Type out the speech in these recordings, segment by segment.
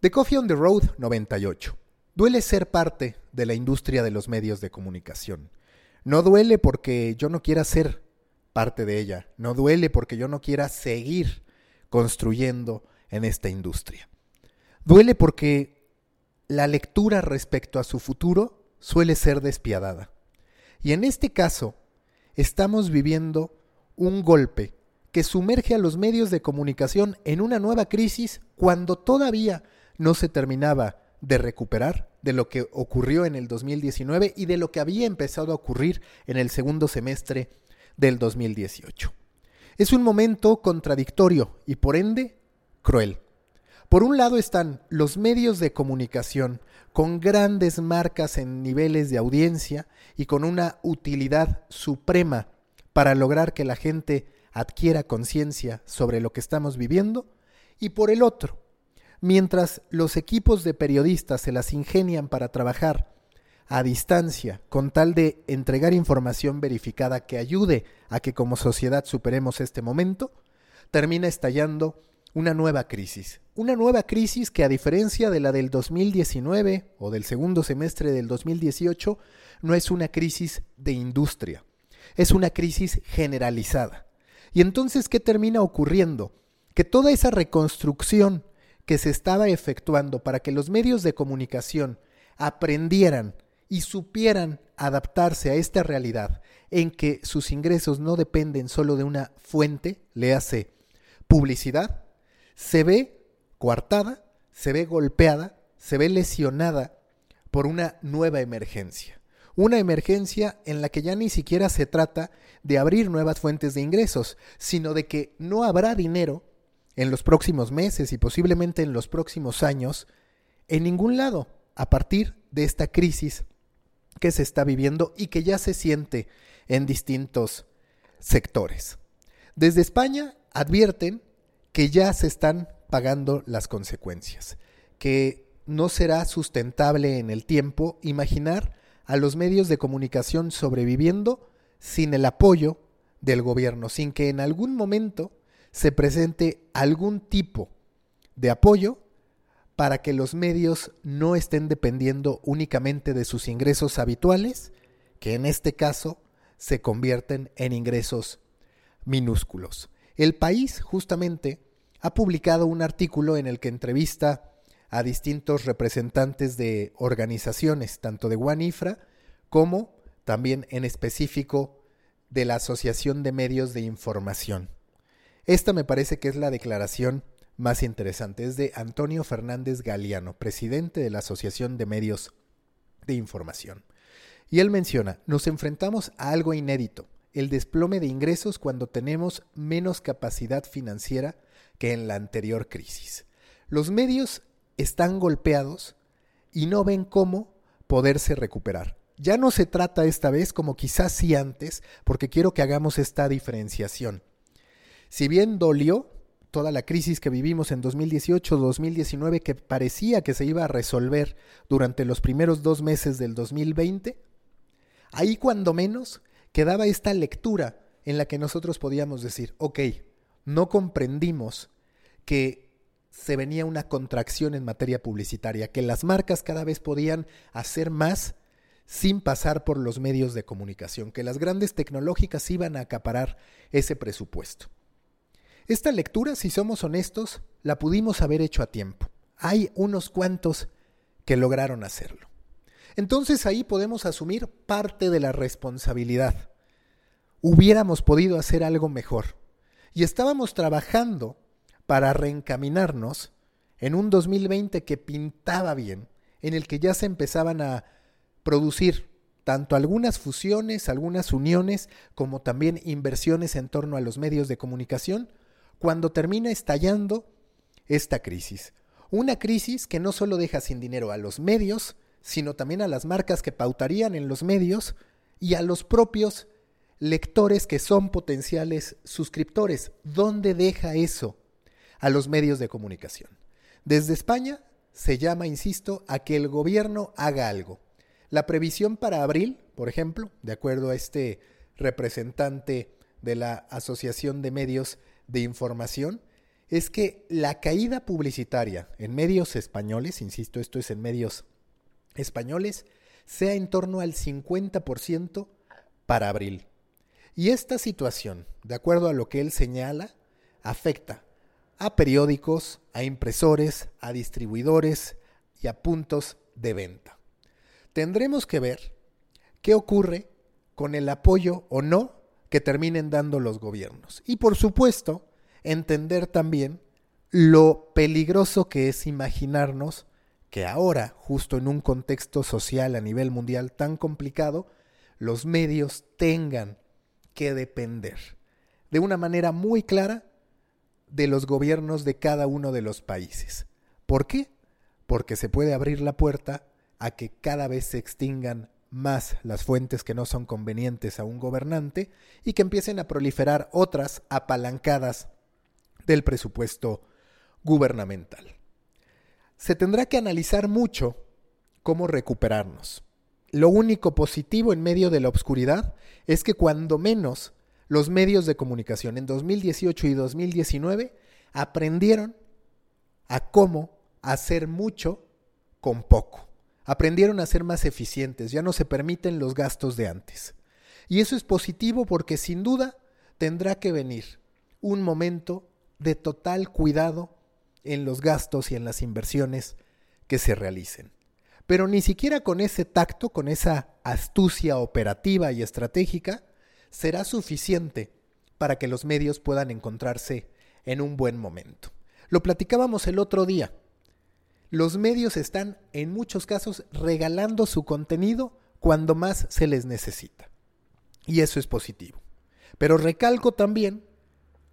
The Coffee on the Road 98. Duele ser parte de la industria de los medios de comunicación. No duele porque yo no quiera ser parte de ella. No duele porque yo no quiera seguir construyendo en esta industria. Duele porque la lectura respecto a su futuro suele ser despiadada. Y en este caso, estamos viviendo un golpe que sumerge a los medios de comunicación en una nueva crisis cuando todavía no se terminaba de recuperar de lo que ocurrió en el 2019 y de lo que había empezado a ocurrir en el segundo semestre del 2018. Es un momento contradictorio y por ende cruel. Por un lado están los medios de comunicación con grandes marcas en niveles de audiencia y con una utilidad suprema para lograr que la gente adquiera conciencia sobre lo que estamos viviendo, y por el otro, mientras los equipos de periodistas se las ingenian para trabajar a distancia con tal de entregar información verificada que ayude a que como sociedad superemos este momento, termina estallando una nueva crisis. Una nueva crisis que a diferencia de la del 2019 o del segundo semestre del 2018, no es una crisis de industria, es una crisis generalizada. Y entonces, ¿qué termina ocurriendo? Que toda esa reconstrucción que se estaba efectuando para que los medios de comunicación aprendieran y supieran adaptarse a esta realidad en que sus ingresos no dependen solo de una fuente, le hace publicidad, se ve coartada, se ve golpeada, se ve lesionada por una nueva emergencia. Una emergencia en la que ya ni siquiera se trata de abrir nuevas fuentes de ingresos, sino de que no habrá dinero en los próximos meses y posiblemente en los próximos años en ningún lado a partir de esta crisis que se está viviendo y que ya se siente en distintos sectores. Desde España advierten que ya se están pagando las consecuencias, que no será sustentable en el tiempo imaginar a los medios de comunicación sobreviviendo sin el apoyo del gobierno, sin que en algún momento se presente algún tipo de apoyo para que los medios no estén dependiendo únicamente de sus ingresos habituales, que en este caso se convierten en ingresos minúsculos. El país justamente ha publicado un artículo en el que entrevista a distintos representantes de organizaciones, tanto de Guanifra como también en específico de la Asociación de Medios de Información. Esta me parece que es la declaración más interesante. Es de Antonio Fernández Galeano, presidente de la Asociación de Medios de Información. Y él menciona, nos enfrentamos a algo inédito, el desplome de ingresos cuando tenemos menos capacidad financiera que en la anterior crisis. Los medios están golpeados y no ven cómo poderse recuperar. Ya no se trata esta vez como quizás sí antes, porque quiero que hagamos esta diferenciación. Si bien dolió toda la crisis que vivimos en 2018-2019 que parecía que se iba a resolver durante los primeros dos meses del 2020, ahí cuando menos quedaba esta lectura en la que nosotros podíamos decir, ok, no comprendimos que se venía una contracción en materia publicitaria, que las marcas cada vez podían hacer más sin pasar por los medios de comunicación, que las grandes tecnológicas iban a acaparar ese presupuesto. Esta lectura, si somos honestos, la pudimos haber hecho a tiempo. Hay unos cuantos que lograron hacerlo. Entonces ahí podemos asumir parte de la responsabilidad. Hubiéramos podido hacer algo mejor. Y estábamos trabajando para reencaminarnos en un 2020 que pintaba bien, en el que ya se empezaban a producir tanto algunas fusiones, algunas uniones, como también inversiones en torno a los medios de comunicación, cuando termina estallando esta crisis. Una crisis que no solo deja sin dinero a los medios, sino también a las marcas que pautarían en los medios y a los propios lectores que son potenciales suscriptores. ¿Dónde deja eso a los medios de comunicación? Desde España se llama, insisto, a que el gobierno haga algo. La previsión para abril, por ejemplo, de acuerdo a este representante de la Asociación de Medios de información es que la caída publicitaria en medios españoles, insisto, esto es en medios españoles, sea en torno al 50% para abril. Y esta situación, de acuerdo a lo que él señala, afecta a periódicos, a impresores, a distribuidores y a puntos de venta. Tendremos que ver qué ocurre con el apoyo o no que terminen dando los gobiernos. Y por supuesto, entender también lo peligroso que es imaginarnos que ahora, justo en un contexto social a nivel mundial tan complicado, los medios tengan que depender de una manera muy clara de los gobiernos de cada uno de los países. ¿Por qué? Porque se puede abrir la puerta a que cada vez se extingan más las fuentes que no son convenientes a un gobernante y que empiecen a proliferar otras apalancadas del presupuesto gubernamental. Se tendrá que analizar mucho cómo recuperarnos. Lo único positivo en medio de la oscuridad es que cuando menos los medios de comunicación en 2018 y 2019 aprendieron a cómo hacer mucho con poco. Aprendieron a ser más eficientes, ya no se permiten los gastos de antes. Y eso es positivo porque sin duda tendrá que venir un momento de total cuidado en los gastos y en las inversiones que se realicen. Pero ni siquiera con ese tacto, con esa astucia operativa y estratégica, será suficiente para que los medios puedan encontrarse en un buen momento. Lo platicábamos el otro día. Los medios están en muchos casos regalando su contenido cuando más se les necesita. Y eso es positivo. Pero recalco también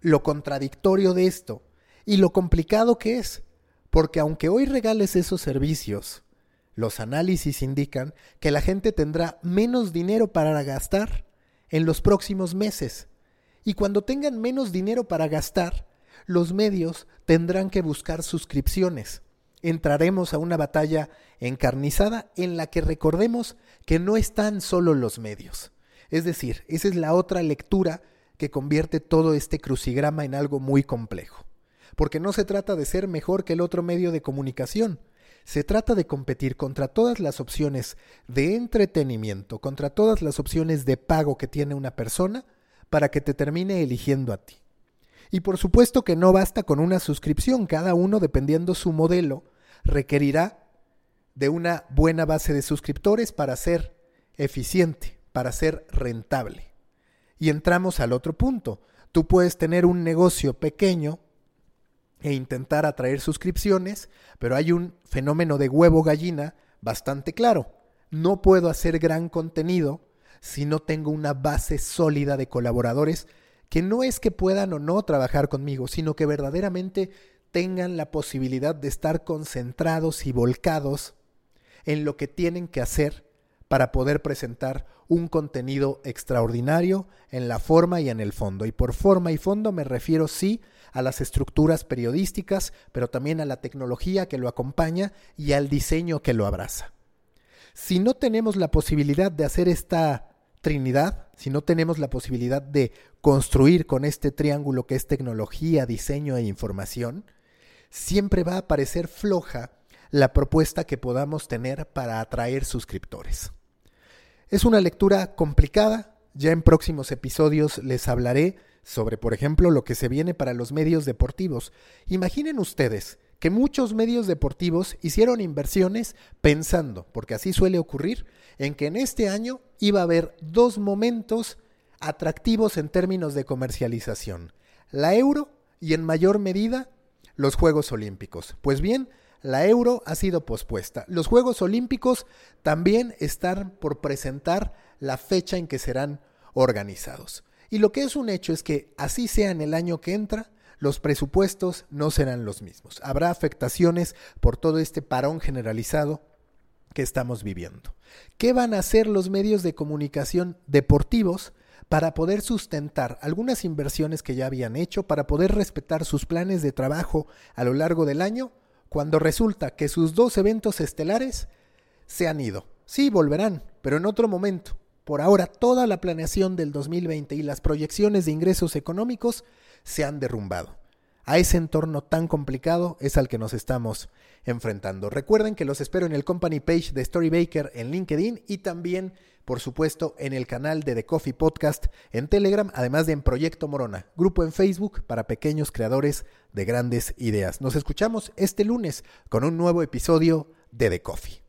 lo contradictorio de esto y lo complicado que es, porque aunque hoy regales esos servicios, los análisis indican que la gente tendrá menos dinero para gastar en los próximos meses. Y cuando tengan menos dinero para gastar, los medios tendrán que buscar suscripciones. Entraremos a una batalla encarnizada en la que recordemos que no están solo los medios. Es decir, esa es la otra lectura que convierte todo este crucigrama en algo muy complejo. Porque no se trata de ser mejor que el otro medio de comunicación, se trata de competir contra todas las opciones de entretenimiento, contra todas las opciones de pago que tiene una persona para que te termine eligiendo a ti. Y por supuesto que no basta con una suscripción, cada uno dependiendo su modelo requerirá de una buena base de suscriptores para ser eficiente, para ser rentable. Y entramos al otro punto. Tú puedes tener un negocio pequeño e intentar atraer suscripciones, pero hay un fenómeno de huevo gallina bastante claro. No puedo hacer gran contenido si no tengo una base sólida de colaboradores que no es que puedan o no trabajar conmigo, sino que verdaderamente tengan la posibilidad de estar concentrados y volcados en lo que tienen que hacer para poder presentar un contenido extraordinario en la forma y en el fondo. Y por forma y fondo me refiero sí a las estructuras periodísticas, pero también a la tecnología que lo acompaña y al diseño que lo abraza. Si no tenemos la posibilidad de hacer esta Trinidad, si no tenemos la posibilidad de construir con este triángulo que es tecnología, diseño e información, siempre va a parecer floja la propuesta que podamos tener para atraer suscriptores. Es una lectura complicada, ya en próximos episodios les hablaré sobre, por ejemplo, lo que se viene para los medios deportivos. Imaginen ustedes que muchos medios deportivos hicieron inversiones pensando, porque así suele ocurrir, en que en este año iba a haber dos momentos atractivos en términos de comercialización, la euro y en mayor medida los Juegos Olímpicos. Pues bien, la euro ha sido pospuesta. Los Juegos Olímpicos también están por presentar la fecha en que serán organizados. Y lo que es un hecho es que así sea en el año que entra, los presupuestos no serán los mismos. Habrá afectaciones por todo este parón generalizado que estamos viviendo. ¿Qué van a hacer los medios de comunicación deportivos para poder sustentar algunas inversiones que ya habían hecho, para poder respetar sus planes de trabajo a lo largo del año, cuando resulta que sus dos eventos estelares se han ido? Sí, volverán, pero en otro momento. Por ahora, toda la planeación del 2020 y las proyecciones de ingresos económicos se han derrumbado. A ese entorno tan complicado es al que nos estamos enfrentando. Recuerden que los espero en el company page de Storybaker en LinkedIn y también, por supuesto, en el canal de The Coffee Podcast en Telegram, además de en Proyecto Morona, grupo en Facebook para pequeños creadores de grandes ideas. Nos escuchamos este lunes con un nuevo episodio de The Coffee.